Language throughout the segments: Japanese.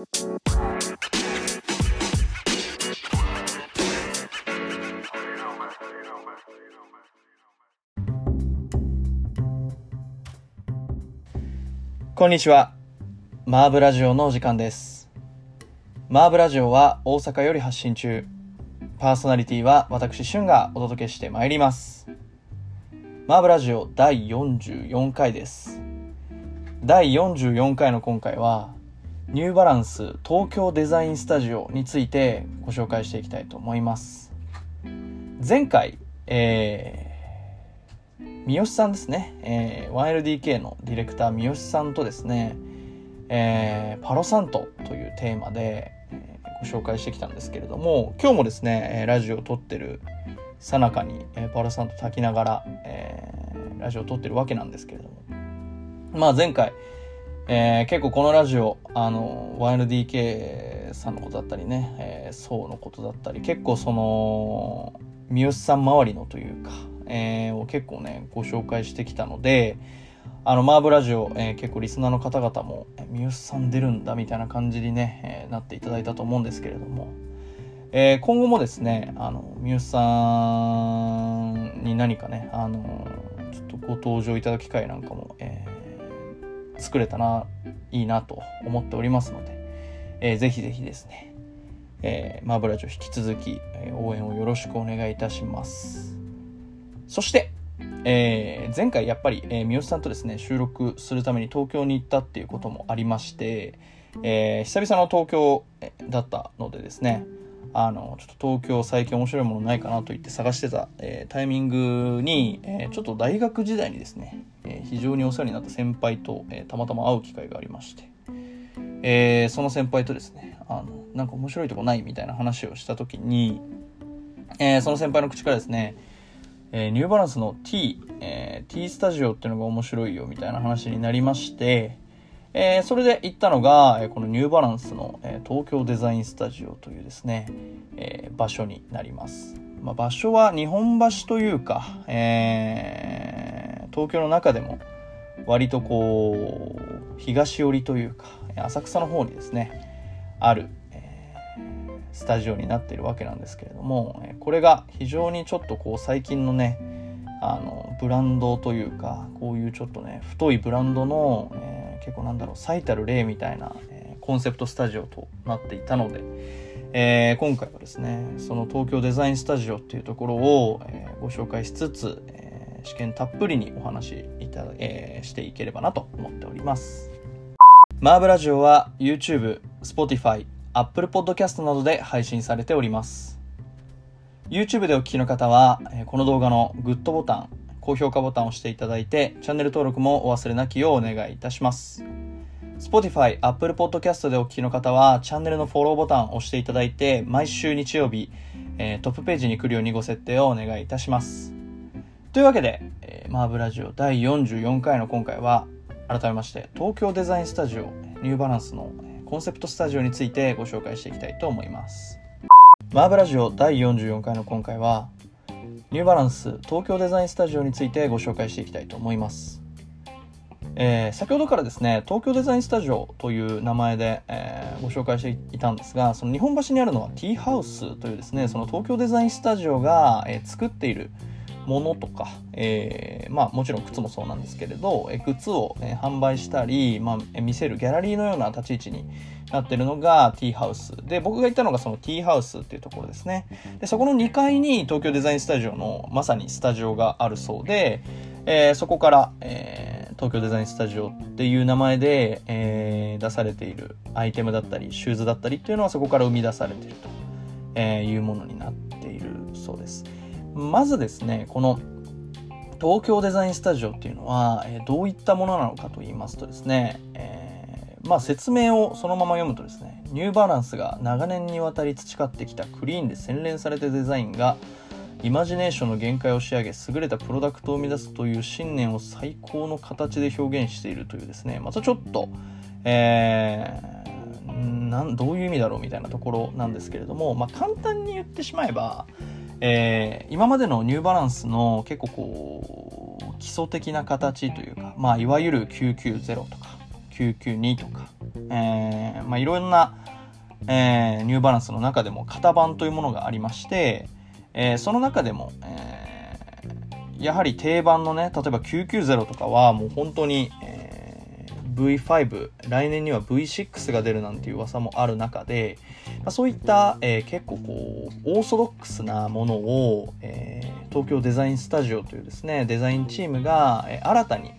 こんにちは。マーブラジオのお時間です。マーブラジオは大阪より発信中。パーソナリティは私、シュンがお届けしてまいります。マーブラジオ第44回です。第44回の今回は、ニューバランス東京デザインスタジオについてご紹介していきたいと思います。前回、えー三好さんですね、えー 1LDK のディレクター三好さんとですね、えーパロサントというテーマで、えご紹介してきたんですけれども今日もですねラジオを撮ってるさなかに、えーパロサント炊きながら、えーラジオを撮ってるわけなんですけれどもまあ前回、えー結構このラジオあの 1LDK さんのことだったりね、えー、ソウのことだったり結構その三好さん周りのというか、えーを結構ねご紹介してきたのであのマーブラジオ、えー結構リスナーの方々もえ三好さん出るんだみたいな感じにね、えなっていただいたと思うんですけれども、えー今後もですねあの三好さんに何かねあのちょっとご登場いただく機会なんかも、えー作れたらいいなと思っておりますので、えーぜひぜひですね、えーマーブラジオ引き続き、えー応援をよろしくお願いいたします。そして、えー前回やっぱり、えー三好さんとですね収録するために東京に行ったっていうこともありまして、えー久々の東京だったのでですねあのちょっと東京最近面白いものないかなと言って探してた、えータイミングに、えーちょっと大学時代にですね、えー非常にお世話になった先輩と、えたまたま会う機会がありまして、えその先輩とですねあのなんか面白いとこないみたいな話をした時に、えその先輩の口からですねえニューバランスの T、え T スタジオっていうのが面白いよみたいな話になりまして、えーそれで行ったのが、このニューバランスの、え東京デザインスタジオというですね、えー場所になります。まあ、場所は日本橋というか、えー東京の中でも割とこう東寄りというか浅草の方にですねある、えスタジオになっているわけなんですけれどもこれが非常にちょっとこう最近のねあのブランドというかこういうちょっとね太いブランドの、え結構なんだろう最たる例みたいな、えーコンセプトスタジオとなっていたので、えー今回はですねその東京デザインスタジオっていうところを、えーご紹介しつつ、えー試験たっぷりにお話しいた、えーしていければなと思っております。マーブラジオは YouTube、Spotify、Apple Podcast などで配信されております。YouTube でお聞きの方は、えーこの動画のグッドボタン、高評価ボタンを押していただいて、チャンネル登録もお忘れなきようお願いいたします。Spotify、Apple Podcast でお聞きの方は、チャンネルのフォローボタンを押していただいて、毎週日曜日、えートップページに来るようにご設定をお願いいたします。というわけで、えーマーブラジオ第44回の今回は、改めまして、東京デザインスタジオ、ニューバランスのコンセプトスタジオについてご紹介していきたいと思います。マーブラジオ第44回の今回は、ニューバランス東京デザインスタジオについてご紹介していきたいと思います。えー先ほどからですね、東京デザインスタジオという名前で、えーご紹介していたんですが、その日本橋にあるのは T ハウスというですね、その東京デザインスタジオが、えー作っているものとか、えーまあもちろん靴もそうなんですけれど、えー靴を、えー販売したり、まあ、見せるギャラリーのような立ち位置になってるのが T ハウス。で、僕が行ったのがその T ハウスっていうところですね。で、そこの2階に東京デザインスタジオのまさにスタジオがあるそうで、えーそこから、えー東京デザインスタジオっていう名前で、えー出されているアイテムだったり、シューズだったりっていうのはそこから生み出されていると、えーいうものになっているそうです。まずですね、この東京デザインスタジオっていうのは、えーどういったものなのかと言いますとですね、えーまあ説明をそのまま読むとですね、ニューバランスが長年にわたり培ってきたクリーンで洗練されたデザインがイマジネーションの限界を仕上げ優れたプロダクトを生み出すという信念を最高の形で表現しているというですねまたちょっと、えーなんどういう意味だろうみたいなところなんですけれども、まあ、簡単に言ってしまえば、えー今までのニューバランスの結構こう基礎的な形というか、まあ、いわゆる990とか992とかえー、まあ、いろんな、えー、ニューバランスの中でも型番というものがありまして、えー、その中でも、えー、やはり定番のね、例えば990とかはもう本当に、えー、V5、来年には V6 が出るなんていう噂もある中で、ま、そういった、え、結構こう、オーソドックスなものを、え、東京デザインスタジオというですね、デザインチームが、え、新たに、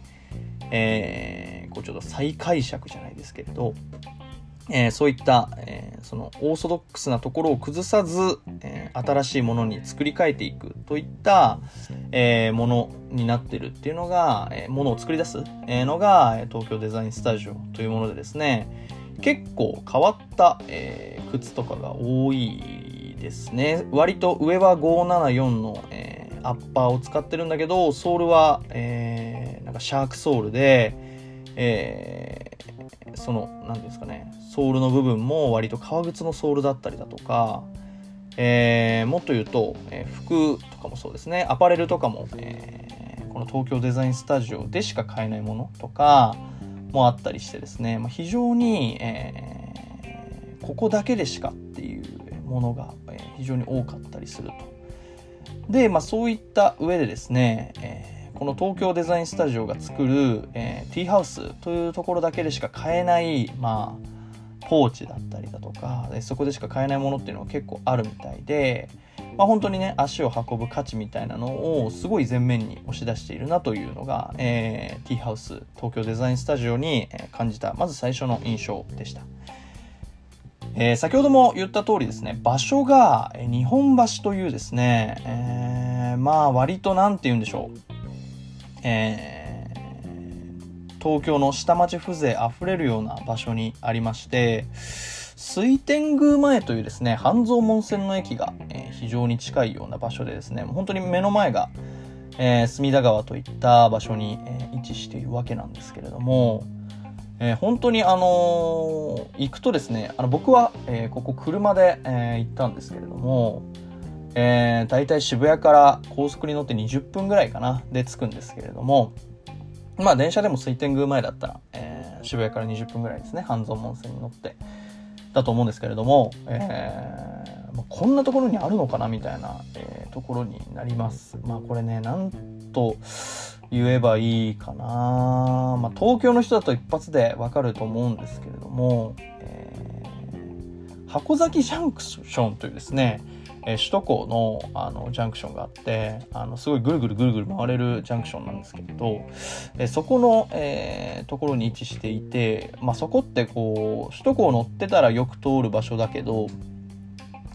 え、こうちょっと再解釈じゃないですけれど、えー、そういった、えー、そのオーソドックスなところを崩さず、えー、新しいものに作り変えていくといった、えものになってるっていうのが、えものを作り出す、のが東京デザインスタジオというものでですね結構変わった、え靴とかが多いですね。割と上は574の、えアッパーを使ってるんだけどソールは、えなんかシャークソールで、えその何ですかねソールの部分も割と革靴のソールだったりだとか、えー、もっと言うと、えー、服とかもそうですね。アパレルとかも、えー、この東京デザインスタジオでしか買えないものとかもあったりしてですね、まあ、非常に、えー、ここだけでしかっていうものが、非常に多かったりすると。で、まあ、そういった上でですね、えーこの東京デザインスタジオが作る、えー、ティーハウスというところだけでしか買えない、まあ、ポーチだったりだとかでそこでしか買えないものっていうのは結構あるみたいで、まあ、本当にね足を運ぶ価値みたいなのをすごい前面に押し出しているなというのが、えー、ティーハウス東京デザインスタジオに感じたまず最初の印象でした。えー、先ほども言った通りですね、場所が日本橋というですね、えー、まあ割と何て言うんでしょう、えー、東京の下町風情あふれるような場所にありまして水天宮前というですね半蔵門線の駅が、えー、非常に近いような場所でですね本当に目の前が、えー、隅田川といった場所に、えー、位置しているわけなんですけれども、えー、本当にあのー、行くとですねあの僕は、えー、ここ車で、え行ったんですけれどもえー、大体渋谷から高速に乗って20分ぐらいかなで着くんですけれどもまあ電車でも水天宮前だったら、えー、渋谷から20分ぐらいですね半蔵門線に乗って。だと思うんですけれども、えーまあ、こんなところにあるのかなみたいな、えー、ところになります。まあこれねなんと言えばいいかな、まあ、東京の人だと一発でわかると思うんですけれども、えー、箱崎ジャンクションというですねえー、首都高のあのジャンクションがあってあのすごいぐるぐるぐるぐる回れるジャンクションなんですけれど、えー、そこの、えー、ところに位置していて、まあ、そこってこう首都高乗ってたらよく通る場所だけど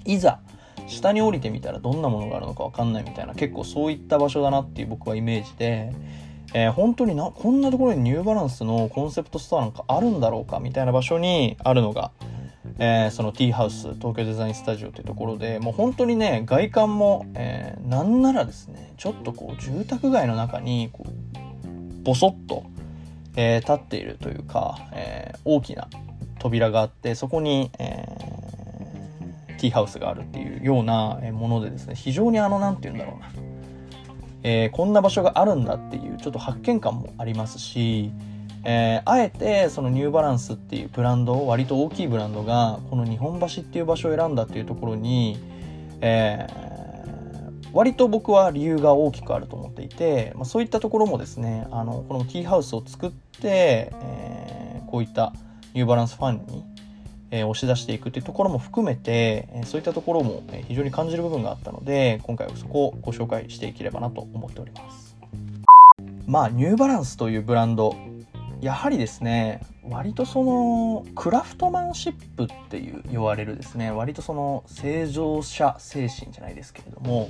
いざ下に降りてみたらどんなものがあるのか分かんないみたいな結構そういった場所だなっていう僕はイメージで。えー、本当になこんなところにニューバランスのコンセプトストアなんかあるんだろうかみたいな場所にあるのが、えー、そのティーハウス東京デザインスタジオというところでもう本当にね外観も、えー、なんならですねちょっとこう住宅街の中にこうボソッと、えー、立っているというか、えー、大きな扉があってそこに、えー、ティーハウスがあるっていうようなものでですね非常にあの何て言うんだろうな、えー、こんな場所があるんだっていうちょっと発見感もありますしえー、あえてそのニューバランスっていうブランドを割と大きいブランドがこの日本橋っていう場所を選んだっていうところに、えー、割と僕は理由が大きくあると思っていて、まあ、そういったところもですねあのこのティーハウスを作って、えー、こういったニューバランスファンに、え、押し出していくっていうところも含めて、えそういったところも非常に感じる部分があったので今回はそこをご紹介していければなと思っております。まあニューバランスというブランドやはりですね割とそのクラフトマンシップっていう言われるですね割とその正常者精神じゃないですけれども、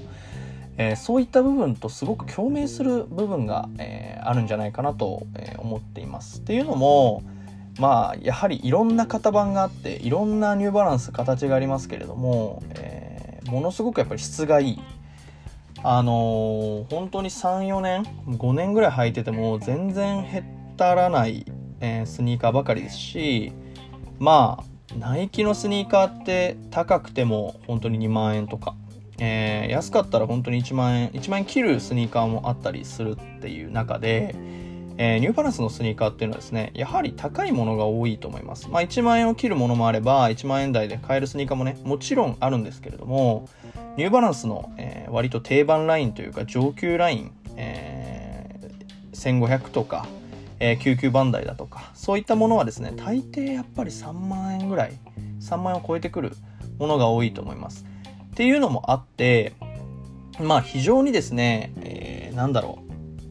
えー、そういった部分とすごく共鳴する部分が、えー、あるんじゃないかなと、思っています。っていうのもまあやはりいろんな型番があっていろんなニューバランス形がありますけれども、えものすごくやっぱり質がいいあの本当に34年5年ぐらい履いてても全然減たらない、えー、スニーカーばかりですしまあナイキのスニーカーって高くても本当に2万円とか、えー、安かったら本当に1万円1万円切るスニーカーもあったりするっていう中で、えー、ニューバランスのスニーカーっていうのはですね、やはり高いものが多いと思います。まあ1万円を切るものもあれば、1万円台で買えるスニーカーもね、もちろんあるんですけれども、ニューバランスの、えー、割と定番ラインというか上級ライン、えー、1500とか、えー、99番台だとか、そういったものはですね、大抵やっぱり3万円ぐらい、3万円を超えてくるものが多いと思います。っていうのもあって、まあ非常にですね、えー、なんだろ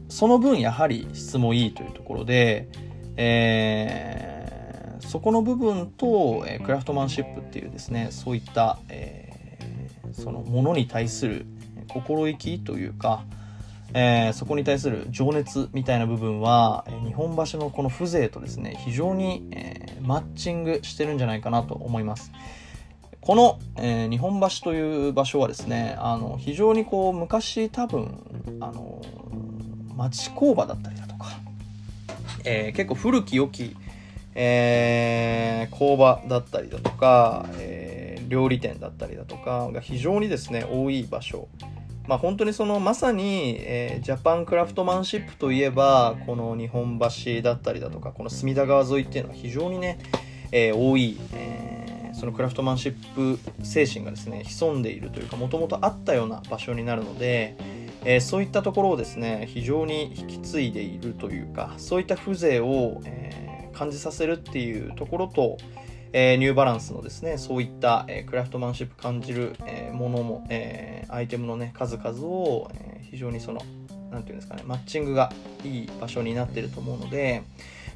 う、その分やはり質もいいというところで、えー、そこの部分と、えー、クラフトマンシップっていうですねそういった、えー、そのものに対する心意気というか、えー、そこに対する情熱みたいな部分は、え日本橋のこの風情とですね非常に、えマッチングしてるんじゃないかなと思います。この、えー、日本橋という場所はですねあの非常にこう昔多分あの町工場だったりだとか、え、結構古き良き、え、工場だったりだとか、え、料理店だったりだとかが非常にですね多い場所まあ本当にそのまさに、えー、ジャパンクラフトマンシップといえばこの日本橋だったりだとかこの隅田川沿いっていうのは非常にね、えー、多い、えー、そのクラフトマンシップ精神がですね潜んでいるというかもともとあったような場所になるので、えー、そういったところをですね非常に引き継いでいるというかそういった風情を、えー、感じさせるっていうところと、えー、ニューバランスのですねそういった、えクラフトマンシップ感じる、えものも、えアイテムのね数々を、え非常にその何て言うんですかねマッチングがいい場所になってると思うので、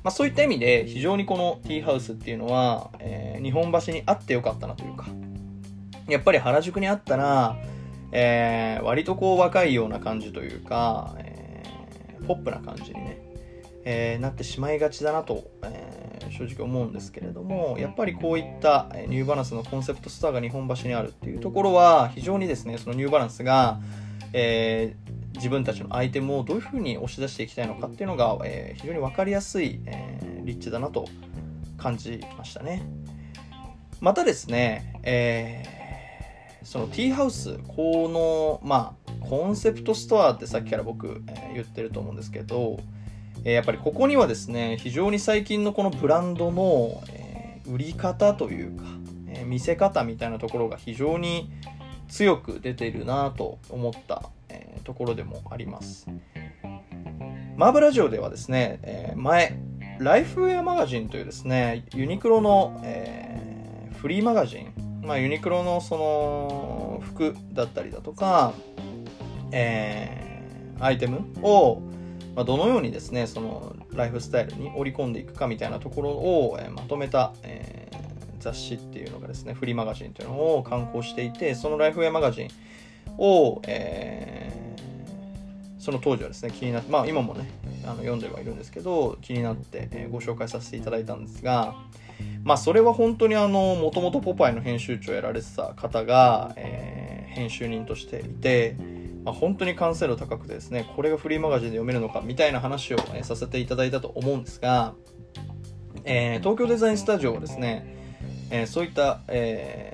まあ、そういった意味で非常にこのティーハウスっていうのは、え日本橋にあってよかったなというかやっぱり原宿にあったらえ、割とこう若いような感じというか、え、ポップな感じにね、えー、なってしまいがちだなと、え正直思うんですけれども、やっぱりこういったニューバランスのコンセプトストアが日本橋にあるっていうところは、非常にですね、そのニューバランスが、え自分たちのアイテムをどういうふうに押し出していきたいのかっていうのが、え非常に分かりやすい、え立地だなと感じましたね。またですね、えーそのティーハウスこのまあコンセプトストアってさっきから僕、えー、言ってると思うんですけど、え、やっぱりここにはですね非常に最近のこのブランドの、え、売り方というか、え見せ方みたいなところが非常に強く出ているなと思った、えところでもあります。マーブラジオではですね、え前ライフウェアマガジンというですねユニクロの、えフリーマガジンまあ、ユニクロのその服だったりだとか、えー、アイテムを、まあ、どのようにですねそのライフスタイルに織り込んでいくかみたいなところを、え、まとめた、え、雑誌っていうのがですねフリーマガジンというのを刊行していてそのライフウェアマガジンを、えー、その当時はですね気になってまあ今もねあの読んではいるんですけど気になって、え、ご紹介させていただいたんですがまあそれは本当にあのもともとポパイの編集長をやられてた方が、えー、編集人としていて、まあ、本当に完成度高くてですねこれがフリーマガジンで読めるのかみたいな話を、ね、させていただいたと思うんですが、えー、東京デザインスタジオはですね、えー、そういった、え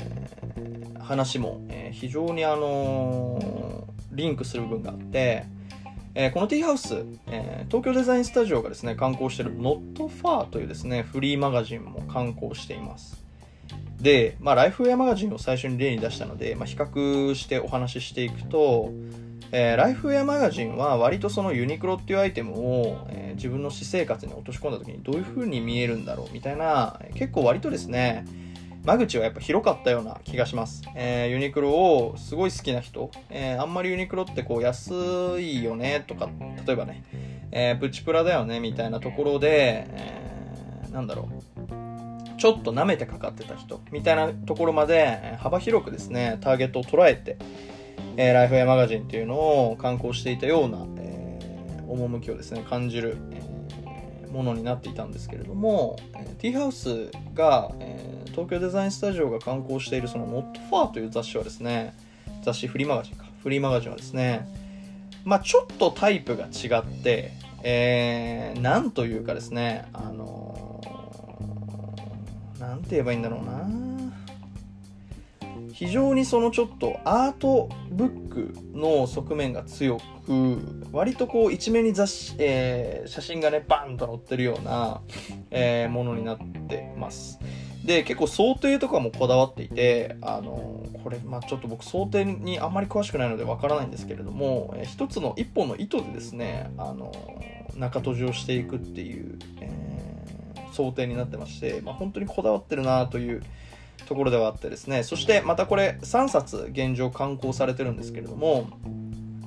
ー、話も、え非常にあのリンクする部分があってえ、このティーハウス、え、東京デザインスタジオがですね、刊行している Not Far というですね、フリーマガジンも刊行しています。で、まあ、ライフウェアマガジンを最初に例に出したので、まあ、比較してお話ししていくと、えー、ライフウェアマガジンは割とそのユニクロっていうアイテムを、えー、自分の私生活に落とし込んだ時にどういう風に見えるんだろうみたいな、結構割とですね、間口はやっぱ広かったような気がします。えー、ユニクロをすごい好きな人、えー、あんまりユニクロってこう安いよねとか、例えばね、えー、プチプラだよねみたいなところで、えー、なんだろう、ちょっと舐めてかかってた人みたいなところまで幅広くですね、ターゲットを捉えて、えー、ライフウェアマガジンっていうのを刊行していたような、えー、趣をですね、感じる、えー、ものになっていたんですけれども、えー、ティーハウスが、えー東京デザインスタジオが刊行しているその Not Far という雑誌はですね、雑誌フリーマガジンか。フリーマガジンはですね、まあちょっとタイプが違って、えー、なんというかですね、あのー、なんて言えばいいんだろうな。非常にそのちょっとアートブックの側面が強く割とこう一面に雑誌、えー、写真がねバンと載ってるような、えー、ものになってますで結構想定とかもこだわっていてあのこれ、まあ、ちょっと僕想定にあんまり詳しくないのでわからないんですけれども、えー、一つの一本の糸でですねあの中閉じをしていくっていう、えー、想定になってまして、まあ、本当にこだわってるなというところではあってですね。そしてまたこれ3冊現状刊行されてるんですけれども、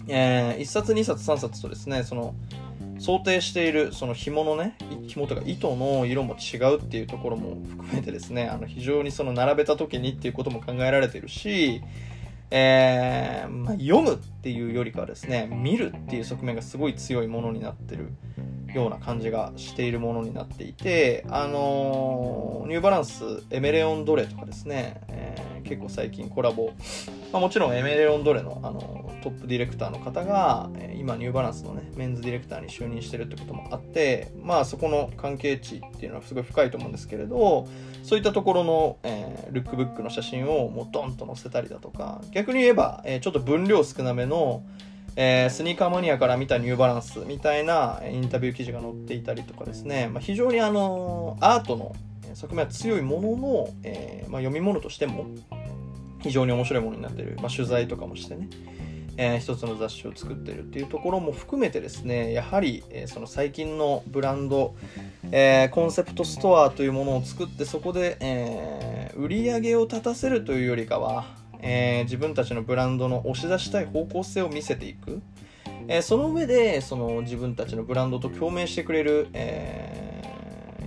えー、1冊2冊3冊とですねその想定しているその紐のね紐とか糸の色も違うっていうところも含めてですねあの非常にその並べた時にっていうことも考えられてるし、えー、まあ、読むっていうよりかはですね見るっていう側面がすごい強いものになってるような感じがしているものになっていてあのー、ニューバランスエメレオンドレとかですね、え結構最近コラボ。まあ、もちろんエメレオンドレのあのトップディレクターの方が、今ニューバランスのねメンズディレクターに就任してるってこともあってまあそこの関係値っていうのはすごい深いと思うんですけれどそういったところの、えー、ルックブックの写真をもうドンと載せたりだとか逆に言えば、えー、ちょっと分量少なめのえー、スニーカーマニアから見たニューバランスみたいなインタビュー記事が載っていたりとかですね、まあ、非常にあのアートの側面は強いものの、えーまあ、読み物としても非常に面白いものになっている、まあ、取材とかもしてね、えー、一つの雑誌を作ってるっていうところも含めてですねやはり、えー、その最近のブランド、えー、コンセプトストアというものを作ってそこで、え、売り上げを立たせるというよりかは、え、自分たちのブランドの押し出したい方向性を見せていく、え、その上でその自分たちのブランドと共鳴してくれる、えー、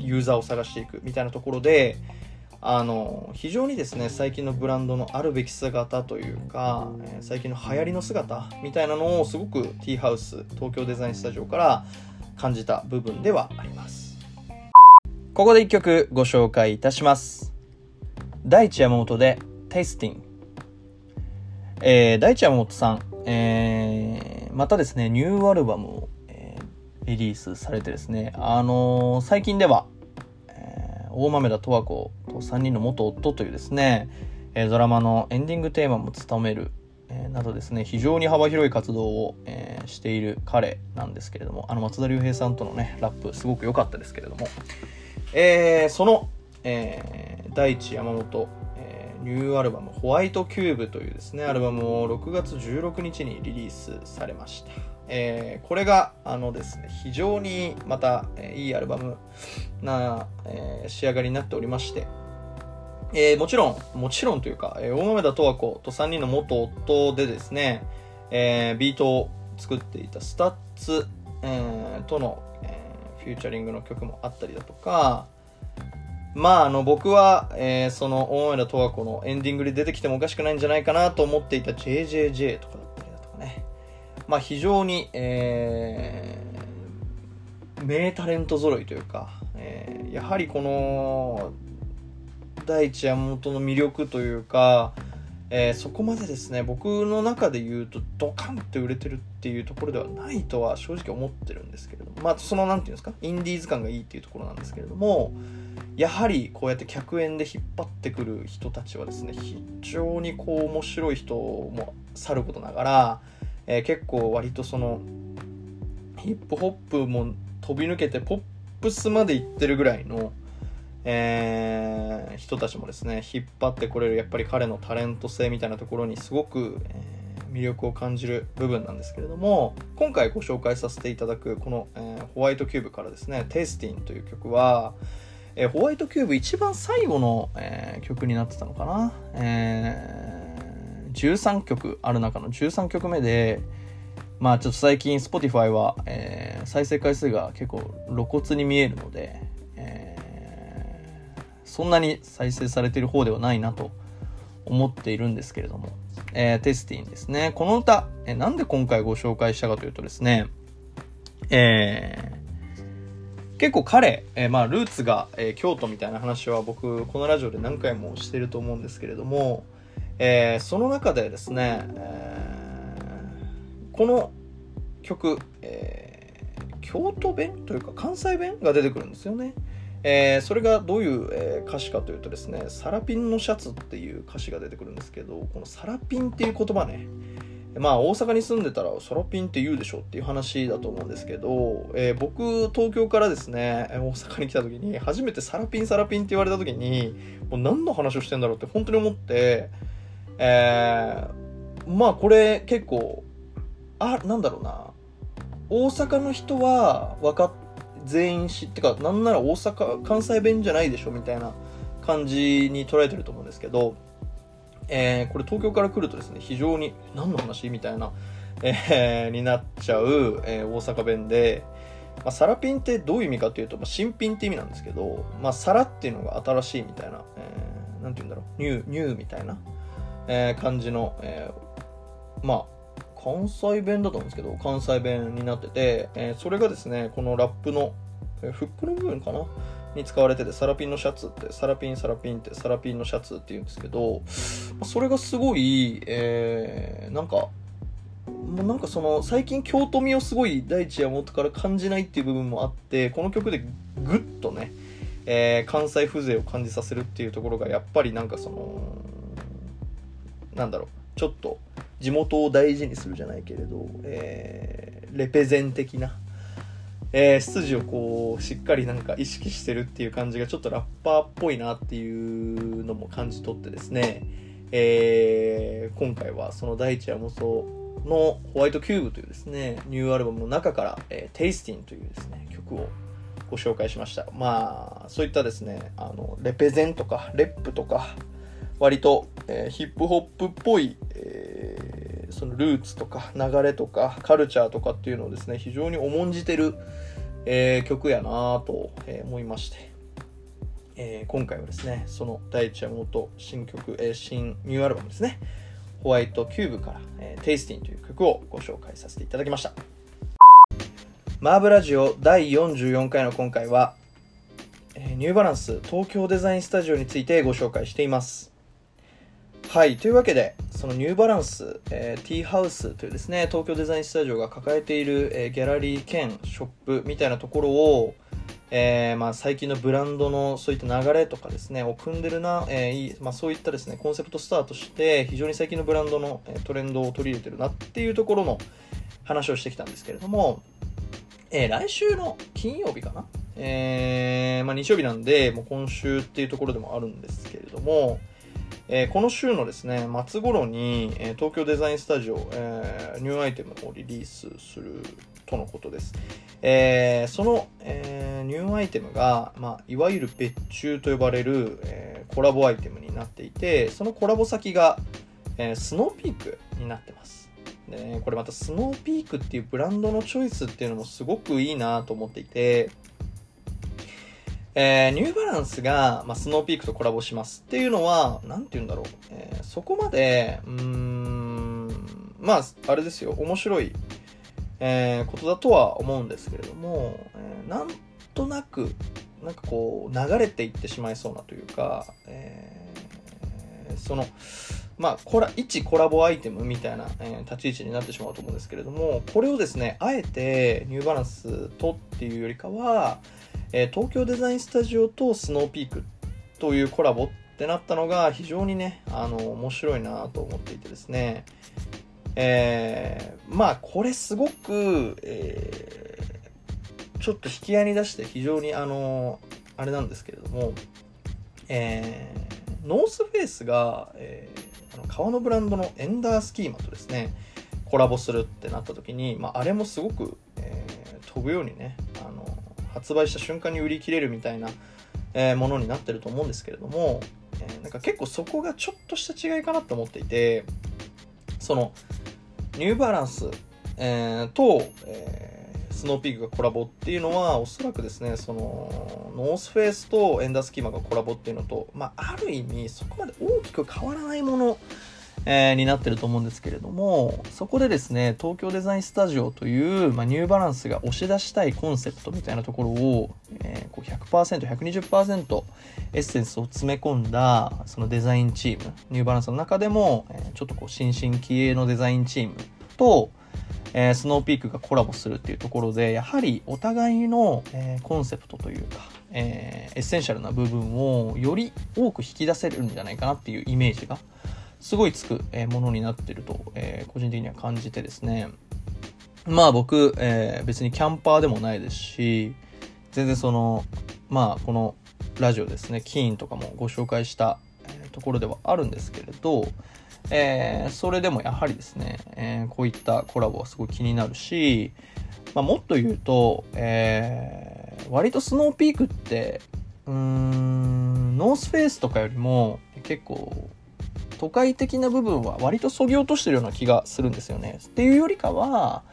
ユーザーを探していくみたいなところで、あの非常にですね最近のブランドのあるべき姿というか、最近の流行りの姿みたいなのをすごくティーハウス東京デザインスタジオから感じた部分ではあります。ここで一曲ご紹介いたします。大地山本でテイスティンえー、大地山本さん、えー、またですねニューアルバムを、リリースされてですねあのー、最近では大豆田十和子と3人の元夫というですね、えドラマのエンディングテーマも務める、えなどですね、非常に幅広い活動を、えー、している彼なんですけれども、あの松田龍平さんとのね、ラップすごく良かったですけれども、えー、その、えー、大地山本、えニューアルバムホワイトキューブというですね、アルバムを6月16日にリリースされました。えー、これがあのですね非常にまた、えー、いいアルバムな、えー、仕上がりになっておりまして、えー、もちろんもちろんというか、えー、大豆田とわ子と3人の元夫でですね、えー、ビートを作っていた STUTS、えー、との、えー、フューチャリングの曲もあったりだとかまあ、あの、僕は、えー、その、大豆田とわ子のエンディングで出てきてもおかしくないんじゃないかなと思っていた JJJ とか。まあ、非常に、えー、名タレント揃いというか、えー、やはりこの大地山本の魅力というか、えー、そこまでですね僕の中で言うとドカンって売れてるっていうところではないとは正直思ってるんですけれどもまあその何て言うんですかインディーズ感がいいっていうところなんですけれどもやはりこうやって客演で引っ張ってくる人たちはですね非常にこう面白い人もさることながらえー、結構割とそのヒップホップも飛び抜けてポップスまでいってるぐらいの、えー、人たちもですね引っ張ってこれるやっぱり彼のタレント性みたいなところにすごく、えー、魅力を感じる部分なんですけれども今回ご紹介させていただくこの、えー、ホワイトキューブからですね「テイスティン」という曲はえ、ホワイトキューブ一番最後の、え、曲になってたのかな、えー13曲ある中の13曲目で、まあちょっと最近 Spotify は、えー、再生回数が結構露骨に見えるので、えー、そんなに再生されてる方ではないなと思っているんですけれども、えー、テスティンですね。この歌、えー、なんで今回ご紹介したかというとですね、えー、結構彼、えー、まあルーツが、えー、京都みたいな話は僕このラジオで何回もしてると思うんですけれども、えー、その中でですね、えー、この曲、えー、京都弁というか関西弁が出てくるんですよね。え、それがどういう、え、歌詞かというとですね、サラピンのシャツっていう歌詞が出てくるんですけど、このサラピンっていう言葉ね、まあ大阪に住んでたらサラピンって言うでしょっていう話だと思うんですけど、え、僕東京からですね大阪に来た時に初めてサラピンサラピンって言われた時にもう何の話をしてんだろうって本当に思って、えー、まあこれ結構あなんだろうな。大阪の人は分かっ全員知ってかなんなら大阪関西弁じゃないでしょみたいな感じに捉えてると思うんですけどえー、これ東京から来るとですね、非常に何の話みたいな、えー、になっちゃう、えー、大阪弁で、まあ、サラピンってどういう意味かというと、まあ、新品って意味なんですけど、まあ、サラっていうのが新しいみたいな、えー、なんて言うんだろう、ニュー、ニューみたいな、えー、感じの、えー、まあ、関西弁だと思うんですけど、関西弁になってて、えー、それがですね、このラップの、えー、フックの部分かな？に使われてて、サラピンのシャツって、サラピン、サラピンって、サラピンのシャツって言うんですけど、それがすごい、えー、なんか、もうなんかその、最近京都味をすごい大地山本から感じないっていう部分もあって、この曲でぐっとね、えー、関西風情を感じさせるっていうところが、やっぱりなんかその、なんだろう、ちょっと地元を大事にするじゃないけれど、えー、レペゼン的な、えー、出自をこうしっかりなんか意識してるっていう感じがちょっとラッパーっぽいなっていうのも感じ取ってですね、えー、今回はその大地山本のホワイトキューブというですねニューアルバムの中から、えー、テイスティンというですね曲をご紹介しました。まあそういったですねあのレペゼンとかレップとか割と、えー、ヒップホップっぽい、えー、そのルーツとか流れとかカルチャーとかっていうのをですね非常に重んじてるえー、曲やなと思いまして、えー、今回はですね、その第一山本新曲、えー、新ニューアルバムですね、ホワイトキューブから、えー、テイスティンという曲をご紹介させていただきました。マーブラジオ第44回の今回は、えー、ニューバランス東京デザインスタジオについてご紹介しています。はい、というわけで、そのニューバランス、えー、ティーハウスというですね、東京デザインスタジオが抱えている、えー、ギャラリー兼ショップみたいなところを、えー、まあ、最近のブランドのそういった流れとかですね、を組んでるな、えーまあ、そういったですね、コンセプトスタートして、非常に最近のブランドのトレンドを取り入れてるなっていうところの話をしてきたんですけれども、えー、来週の金曜日かな、えーまあ、日曜日なんで、もう今週っていうところでもあるんですけれども、えー、この週のですね、末頃に、えー、東京デザインスタジオ、えー、ニューアイテムをリリースするとのことです。えその、えニューアイテムが、まあ、いわゆる別注と呼ばれる、えコラボアイテムになっていて、そのコラボ先が、えスノーピークになってます。でこれまたスノーピークっていうブランドのチョイスっていうのもすごくいいなと思っていて、えー、ニューバランスが、まあ、スノーピークとコラボしますっていうのは、なんて言うんだろう。えー、そこまで、うーん、まあ、あれですよ、面白い、えー、ことだとは思うんですけれども、えー、なんとなく、なんかこう、流れていってしまいそうなというか、えー、その、まあ、コラ、一コラボアイテムみたいな、えー、立ち位置になってしまうと思うんですけれども、これをですね、あえてニューバランスとっていうよりかは、え、東京デザインスタジオとスノーピークというコラボってなったのが非常にね、あの、面白いなと思っていてですね、えー、まあ、これすごく、えー、ちょっと引き合いに出して非常にあの、あれなんですけれども、えー、ノースフェイスが、えー、あの革のブランドのエンダースキーマとですね、コラボするってなった時に、まあ、あれもすごく、えー、飛ぶようにね、発売した瞬間に売り切れるみたいな、えー、ものになってると思うんですけれども、えー、なんか結構そこがちょっとした違いかなと思っていて、その、ニューバランス、えー、と、えー、スノーピークがコラボっていうのは、おそらくですね、その、ノースフェイスとエンダースキーマがコラボっていうのと、まあ、ある意味、そこまで大きく変わらないものえー、になってると思うんですけれども、そこでですね、東京デザインスタジオという、まあ、ニューバランスが押し出したいコンセプトみたいなところを、えー、こう100%、120%エッセンスを詰め込んだ、そのデザインチーム、ニューバランスの中でも、えー、ちょっとこう新進気鋭のデザインチームと、えー、スノーピークがコラボするっていうところで、やはりお互いの、えー、コンセプトというか、えー、エッセンシャルな部分をより多く引き出せるんじゃないかなっていうイメージがすごいつく、ものになってると、え個人的には感じてですね。まあ僕、えー、別にキャンパーでもないですし全然そのまあこのラジオですねキーンとかもご紹介した、ところではあるんですけれど、えー、それでもやはりですね、えー、こういったコラボはすごい気になるし、まあ、もっと言うと、えー、割とスノーピークってうーんノースフェイスとかよりも結構都会的な部分は割とそぎ落としてるような気がするんですよね。っていうよりかは、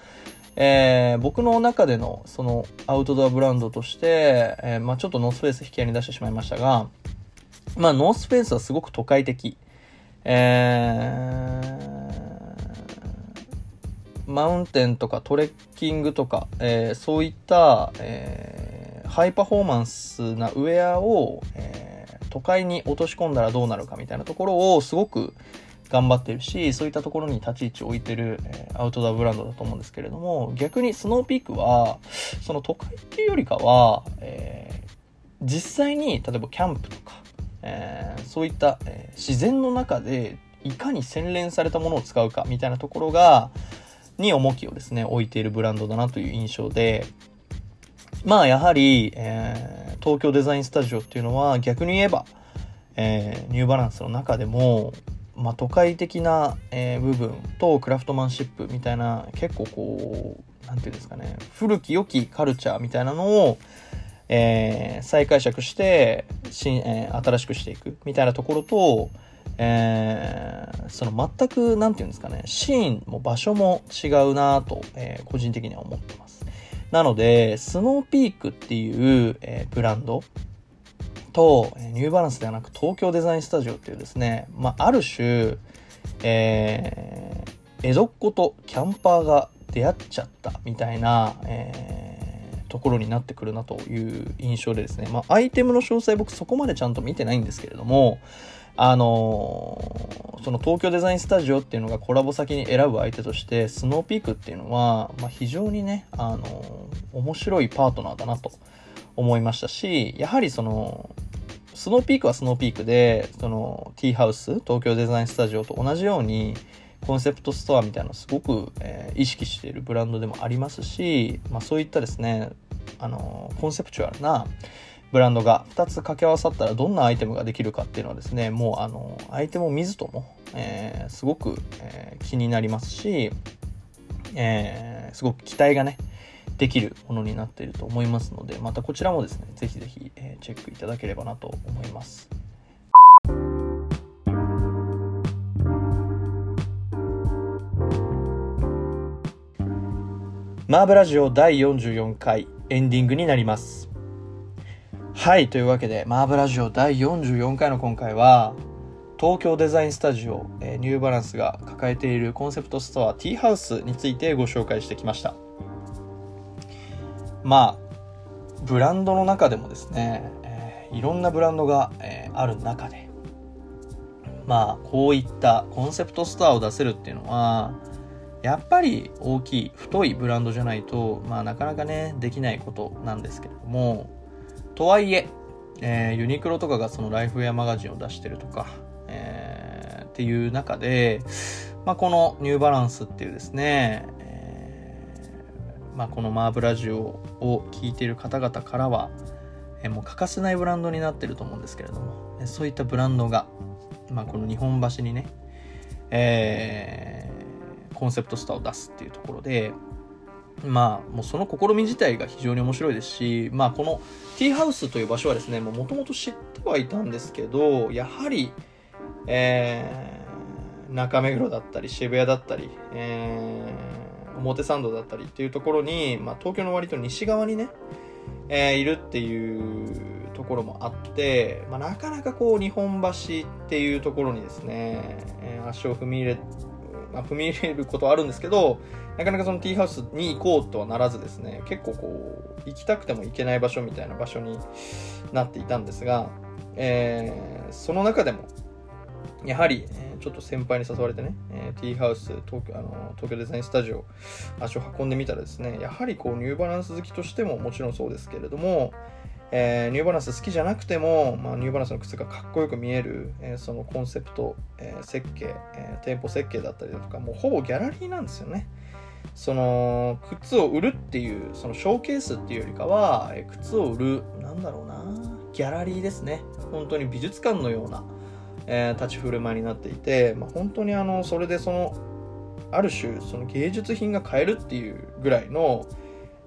えー、僕の中でのそのアウトドアブランドとして、えー、まあ、ちょっとノースフェイス引き合いに出してしまいましたが、まあ、ノースフェイスはすごく都会的。えー、マウンテンとかトレッキングとか、え、そういった、え、ハイパフォーマンスなウェアを、えー、都会に落とし込んだらどうなるかみたいなところをすごく頑張ってるし、そういったところに立ち位置を置いてる、え、アウトドアブランドだと思うんですけれども、逆にスノーピークは、その都会っていうよりかは、えー、実際に例えばキャンプとか、えー、そういった、えー、自然の中でいかに洗練されたものを使うかみたいなところが、に重きをですね、置いているブランドだなという印象で、まあやはり、えー、東京デザインスタジオっていうのは逆に言えば、えー、ニューバランスの中でも、まあ、都会的な、えー、部分とクラフトマンシップみたいな結構こう何て言うんですかね古き良きカルチャーみたいなのを、えー、再解釈して新、えー、新しくしていくみたいなところと、えー、その全く何て言うんですかねシーンも場所も違うなと、えー、個人的には思ってます。なのでスノーピークっていう、えー、ブランドとニューバランスではなく東京デザインスタジオっていうですね、まあ、ある種、えー、江戸っ子とキャンパーが出会っちゃったみたいな、えーところになってくるなという印象でですね、まあ、アイテムの詳細僕そこまでちゃんと見てないんですけれども、あのー、その東京デザインスタジオっていうのがコラボ先に選ぶ相手として、スノーピークっていうのは、まあ、非常にね、あのー、面白いパートナーだなと思いましたし、やはりその、スノーピークはスノーピークで、その、ティーハウス、東京デザインスタジオと同じように、コンセプトストアみたいなのをすごく、えー、意識しているブランドでもありますし、まあ、そういったですね、あのコンセプチュアルなブランドが2つ掛け合わさったらどんなアイテムができるかっていうのはですねもうあのアイテムを見ずとも、えー、すごく、えー、気になりますし、えー、すごく期待がねできるものになっていると思いますのでまたこちらもですねぜひぜひ、えチェックいただければなと思います。マーブラジオ第44回エンディングになります。はい、というわけで、マーブラジオ第44回の今回は、東京デザインスタジオ、えー、ニューバランスが抱えているコンセプトストア T ハウスについてご紹介してきました。まあ、ブランドの中でもですね、えー、いろんなブランドが、えー、ある中で、まあ、こういったコンセプトストアを出せるっていうのは、やっぱり大きい太いブランドじゃないと、まあ、なかなかねできないことなんですけれどもとはいええー、ユニクロとかがそのライフウェアマガジンを出してるとか、えー、っていう中で、まあ、このニューバランスっていうですね、えー、まあ、このマーブラジオを聞いている方々からは、えー、もう欠かせないブランドになってると思うんですけれどもそういったブランドが、まあ、この日本橋にね、えーコンセプトスターを出すっていうところで、まあ、もうその試み自体が非常に面白いですし、まあ、このティーハウスという場所はですね、もともと知ってはいたんですけど、やはり、えー、中目黒だったり、渋谷だったり、えー、表参道だったりっていうところに、まあ、東京の割と西側にね、えー、いるっていうところもあって、まあ、なかなかこう、日本橋っていうところにですね、え、足を踏み入れまあ、踏み入れることはあるんですけど、なかなかそのティーハウスに行こうとはならずですね、結構こう、行きたくても行けない場所みたいな場所になっていたんですが、えー、その中でも、やはり、ちょっと先輩に誘われてね、えー、ティーハウス東京あの東京デザインスタジオ足を運んでみたらですねやはりこうニューバランス好きとしてももちろんそうですけれどもえー、ニューバランス好きじゃなくても、まあ、ニューバランスの靴がかっこよく見える、えー、そのコンセプト、えー、設計、え店舗設計だったりだとかもうほぼギャラリーなんですよね。その靴を売るっていうそのショーケースっていうよりかは、え靴を売るなんだろうなギャラリーですね。本当に美術館のような、え立ち振る舞いになっていて、まあ、本当にあのそれでそのある種その芸術品が買えるっていうぐらいの、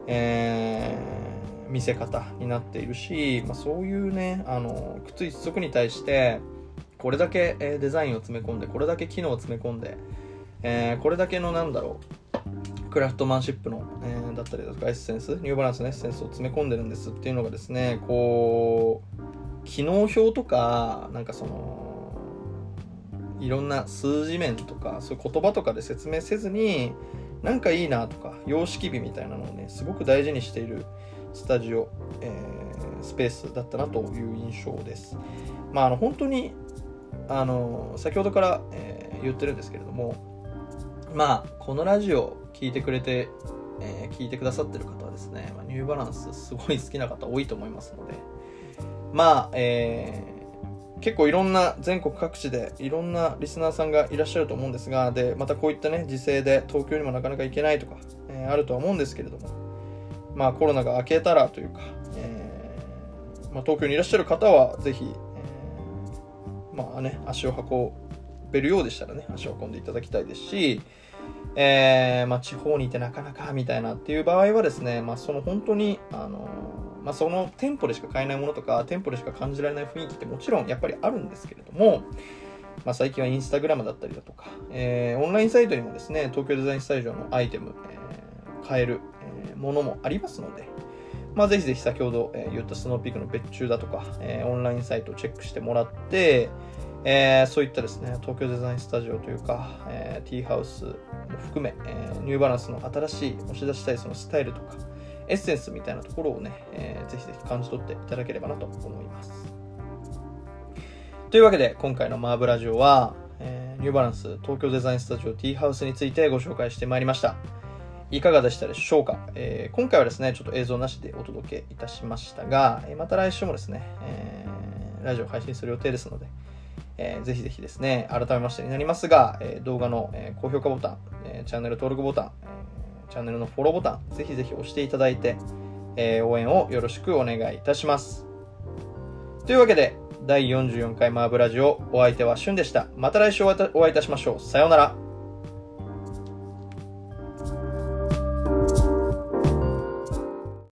えー、見せ方になっているし、まあ、そういうねあの靴一足に対してこれだけデザインを詰め込んでこれだけ機能を詰め込んで、えー、これだけのなんだろうクラフトマンシップの、えー、だったりだとかエッセンスニューバランスのエッセンスを詰め込んでるんですっていうのがですねこう機能表とかなんかそのいろんな数字面とかそういう言葉とかで説明せずになんかいいなとか様式美みたいなのをねすごく大事にしているスタジオ、えー、スペースだったなという印象です。まああの本当にあの先ほどから、えー、言ってるんですけれどもまあこのラジオ聞いてくれて、えー、聞いてくださってる方はですね、まあ、ニューバランスすごい好きな方多いと思いますのでまあえー結構いろんな全国各地でいろんなリスナーさんがいらっしゃると思うんですがでまたこういったね時勢で東京にもなかなか行けないとか、えー、あるとは思うんですけれどもまあコロナが明けたらというか、えー、まあ、東京にいらっしゃる方はぜひ、えー、まあね足を運べるようでしたらね足を運んでいただきたいですしえー、まあ、地方にいてなかなかみたいなっていう場合はですね、まあ、その本当に、あのまあ、その店舗でしか買えないものとか、店舗でしか感じられない雰囲気ってもちろんやっぱりあるんですけれども、まあ、最近はインスタグラムだったりだとか、えー、オンラインサイトにもですね、東京デザインスタジオのアイテム、えー、買える、え、ものもありますので、まあ、ぜひぜひ先ほど、えー、言ったスノーピークの別注だとか、え、オンラインサイトをチェックしてもらって、えー、そういったですね、東京デザインスタジオというか、えー、ティーハウスも含め、えー、ニューバランスの新しい押し出したいそのスタイルとか、エッセンスみたいなところをね、えー、ぜひぜひ感じ取っていただければなと思います。というわけで、今回のマーブラジオは、えー、ニューバランス東京デザインスタジオティーハウスについてご紹介してまいりました。いかがでしたでしょうか、えー、今回はですね、ちょっと映像なしでお届けいたしましたが、また来週もですね、えー、ラジオ配信する予定ですので、えー、ぜひぜひですね、改めましてになりますが、え、動画の、え、高評価ボタン、えー、チャンネル登録ボタン、え、チャンネルのフォローボタン、ぜひぜひ押していただいて、え、応援をよろしくお願いいたします。というわけで、第44回マーブラジオ、お相手はしゅんでした。また来週お会いいたしましょう。さようなら。